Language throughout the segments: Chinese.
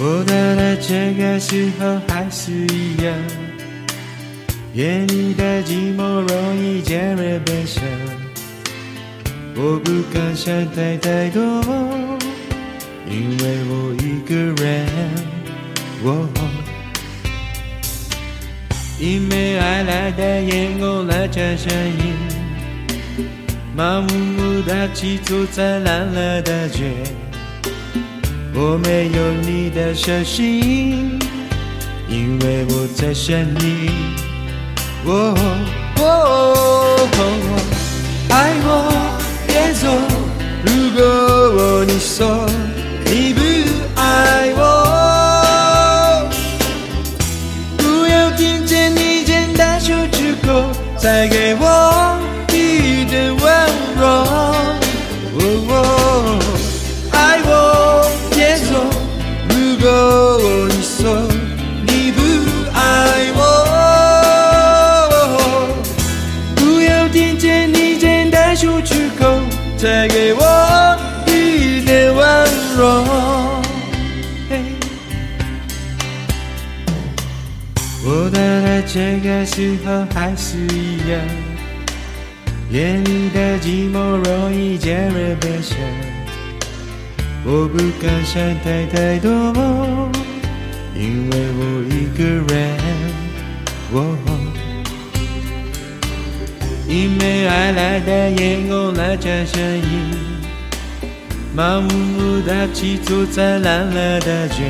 我到了这个时候还是一样，夜里的寂寞容易渐热悲伤。我不敢想太太多，因为我一个人。我因为爱来的烟雾了这声音，麻木木的气坐在蓝了的街。我没有你的手心，因为我在想你。哦哦，爱我别走，如果你说你不爱我，不要听见你简单说出口，再给我再给我一点温柔。我到了这个时候还是一样，夜里的寂寞容易渐热悲伤。我不敢想太太多，因为我一个人。我因为爱来的烟雾来着声音，盲目的骑坐在烂了的街。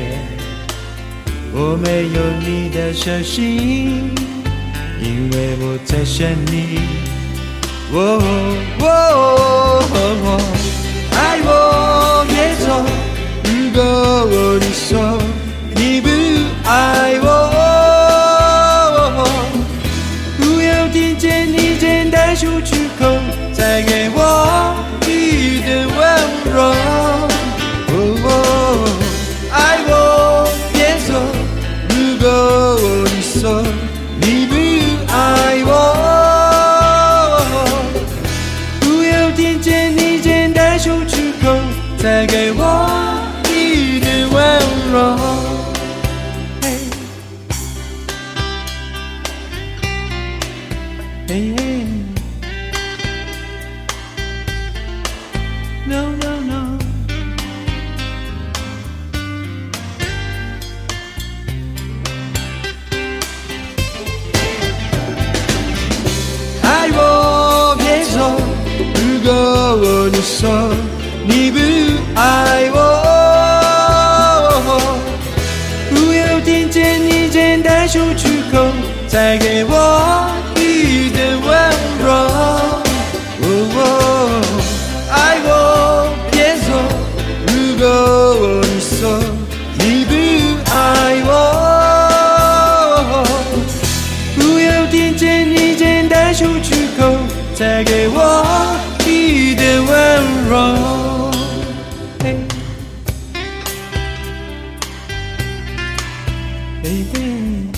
我没有你的手心，因为我在想你。哦嘿，no no no，爱我别说，如果我说你不爱我，不要听见你简单说出口再给我。再给我一点温柔。嘿 baby